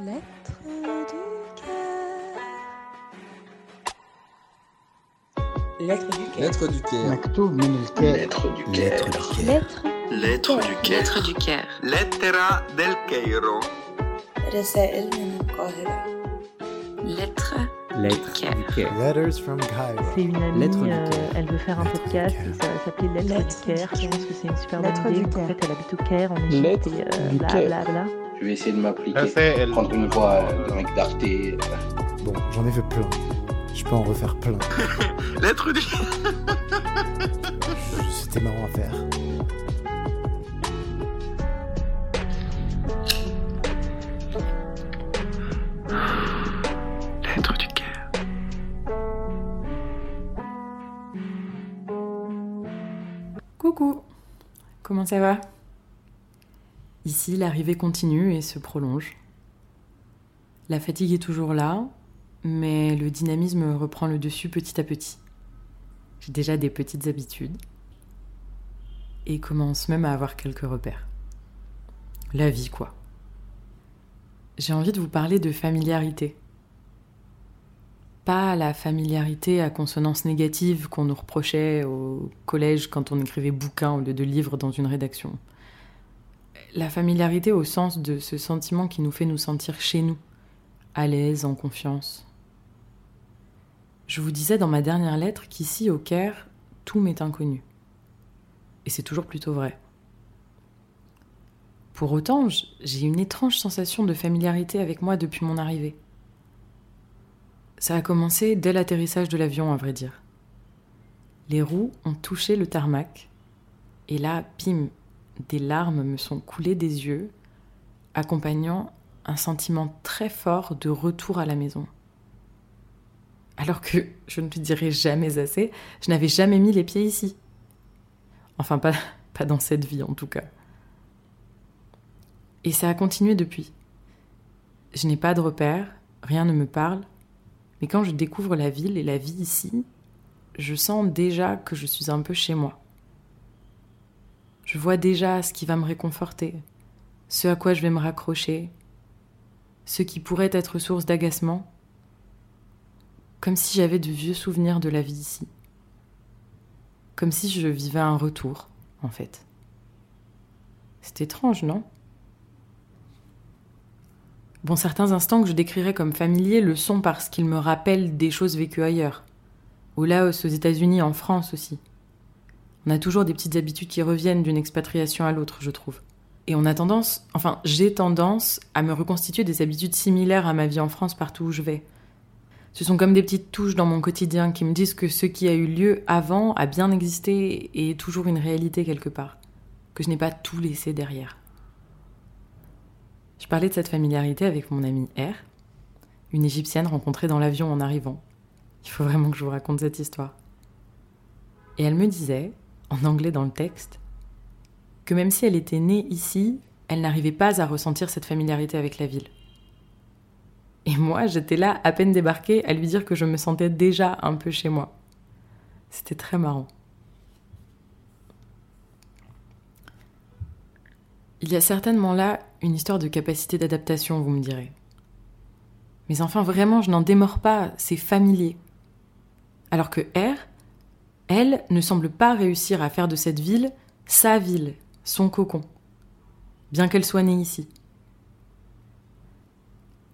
Lettre du cœur. Lettre du cœur. Lettre du Caire. مكتوب من الكاتب Lettre du Caire. Lettre Lettre du Caire. Lettre du Caire. Lettera del Cairo. رسائل من القاهرة. Lettre du Lettre Caire. du Caire. Letters from Cairo. C'est une amie, Lettre du euh, Caire. elle veut faire un Lettre du podcast Caire. et ça va s'appeler Lettre, Lettre du Caire. du Je pense que c'est une super Lettre bonne du idée. En Caire. fait, elle habite au Caire, en Égypte, Lettre et euh, du bla Caire. bla bla. Je vais essayer de m'appliquer. Raphaël. Prendre une voix de mec d'Arte. euh, Bon, j'en ai fait plein. Je peux en refaire plein. Lettre du C'était marrant à faire. Lettre du Caire. Coucou, comment ça va? Ici, l'arrivée continue et se prolonge. La fatigue est toujours là, mais le dynamisme reprend le dessus petit à petit. J'ai déjà des petites habitudes et commence même à avoir quelques repères. La vie, quoi. J'ai envie de vous parler de familiarité. Pas la familiarité à consonance négative qu'on nous reprochait au collège quand on écrivait bouquin au lieu de livres dans une rédaction. La familiarité au sens de ce sentiment qui nous fait nous sentir chez nous, à l'aise, en confiance. Je vous disais dans ma dernière lettre qu'ici, au Caire, tout m'est inconnu. Et c'est toujours plutôt vrai. Pour autant, j'ai une étrange sensation de familiarité avec moi depuis mon arrivée. Ça a commencé dès l'atterrissage de l'avion, à vrai dire. Les roues ont touché le tarmac, et là, pim, des larmes me sont coulées des yeux, accompagnant un sentiment très fort de retour à la maison. Alors que, je ne le dirai jamais assez, je n'avais jamais mis les pieds ici. Enfin, pas, pas dans cette vie en tout cas. Et ça a continué depuis. Je n'ai pas de repères, rien ne me parle, mais quand je découvre la ville et la vie ici, je sens déjà que je suis un peu chez moi. Je vois déjà ce qui va me réconforter, ce à quoi je vais me raccrocher, ce qui pourrait être source d'agacement, comme si j'avais de vieux souvenirs de la vie ici. Comme si je vivais un retour, en fait. C'est étrange, non? Bon, certains instants que je décrirais comme familiers le sont parce qu'ils me rappellent des choses vécues ailleurs. Au Laos, aux États-Unis, en France aussi. On a toujours des petites habitudes qui reviennent d'une expatriation à l'autre, je trouve. Et on a tendance, enfin, j'ai tendance à me reconstituer des habitudes similaires à ma vie en France partout où je vais. Ce sont comme des petites touches dans mon quotidien qui me disent que ce qui a eu lieu avant a bien existé et est toujours une réalité quelque part. Que je n'ai pas tout laissé derrière. Je parlais de cette familiarité avec mon amie R, une égyptienne rencontrée dans l'avion en arrivant. Il faut vraiment que je vous raconte cette histoire. Et elle me disait, en anglais dans le texte, que même si elle était née ici, elle n'arrivait pas à ressentir cette familiarité avec la ville. Et moi, j'étais là, à peine débarquée, à lui dire que je me sentais déjà un peu chez moi. C'était très marrant. Il y a certainement là une histoire de capacité d'adaptation, vous me direz. Mais enfin, vraiment, je n'en démords pas, c'est familier. Alors que R, elle, ne semble pas réussir à faire de cette ville sa ville, son cocon, bien qu'elle soit née ici.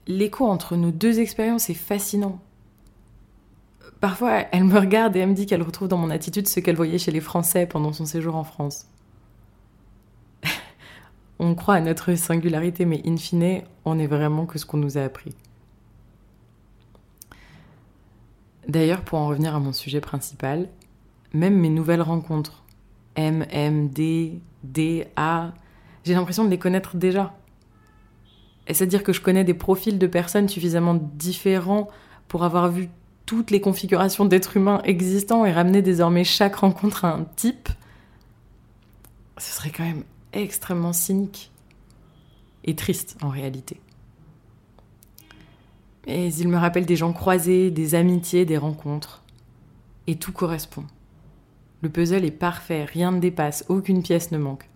L'écho entre nos deux expériences est fascinant. Parfois, elle me regarde et elle me dit qu'elle retrouve dans mon attitude ce qu'elle voyait chez les Français pendant son séjour en France. on croit à notre singularité, mais in fine, on n'est vraiment que ce qu'on nous a appris. D'ailleurs, pour en revenir à mon sujet principal, même mes nouvelles rencontres, M, M, D, D, A, j'ai l'impression de les connaître déjà. Et c'est-à-dire que je connais des profils de personnes suffisamment différents pour avoir vu toutes les configurations d'êtres humains existants et ramener désormais chaque rencontre à un type. Ce serait quand même extrêmement cynique et triste en réalité. Mais il me rappelle des gens croisés, des amitiés, des rencontres. Et tout correspond. Le puzzle est parfait, rien ne dépasse, aucune pièce ne manque.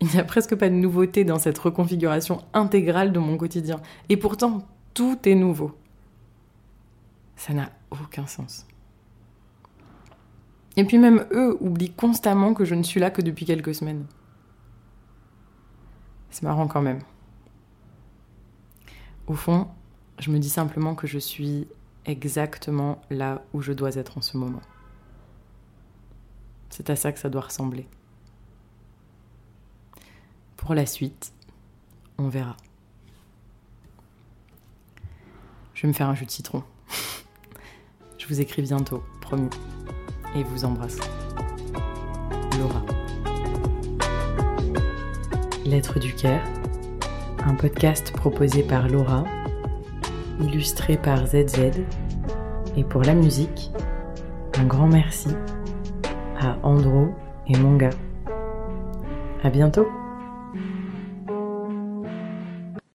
Il n'y a presque pas de nouveauté dans cette reconfiguration intégrale de mon quotidien. Et pourtant, tout est nouveau. Ça n'a aucun sens. Et puis même eux oublient constamment que je ne suis là que depuis quelques semaines. C'est marrant quand même. Au fond, je me dis simplement que je suis exactement là où je dois être en ce moment. C'est à ça que ça doit ressembler. Pour la suite, on verra. Je vais me faire un jus de citron. je vous écris bientôt, promis. Et vous embrasse. Laura. Lettre du cœur, un podcast proposé par Laura, illustré par ZZ, et pour la musique, un grand merci à Andro et Monga. À bientôt!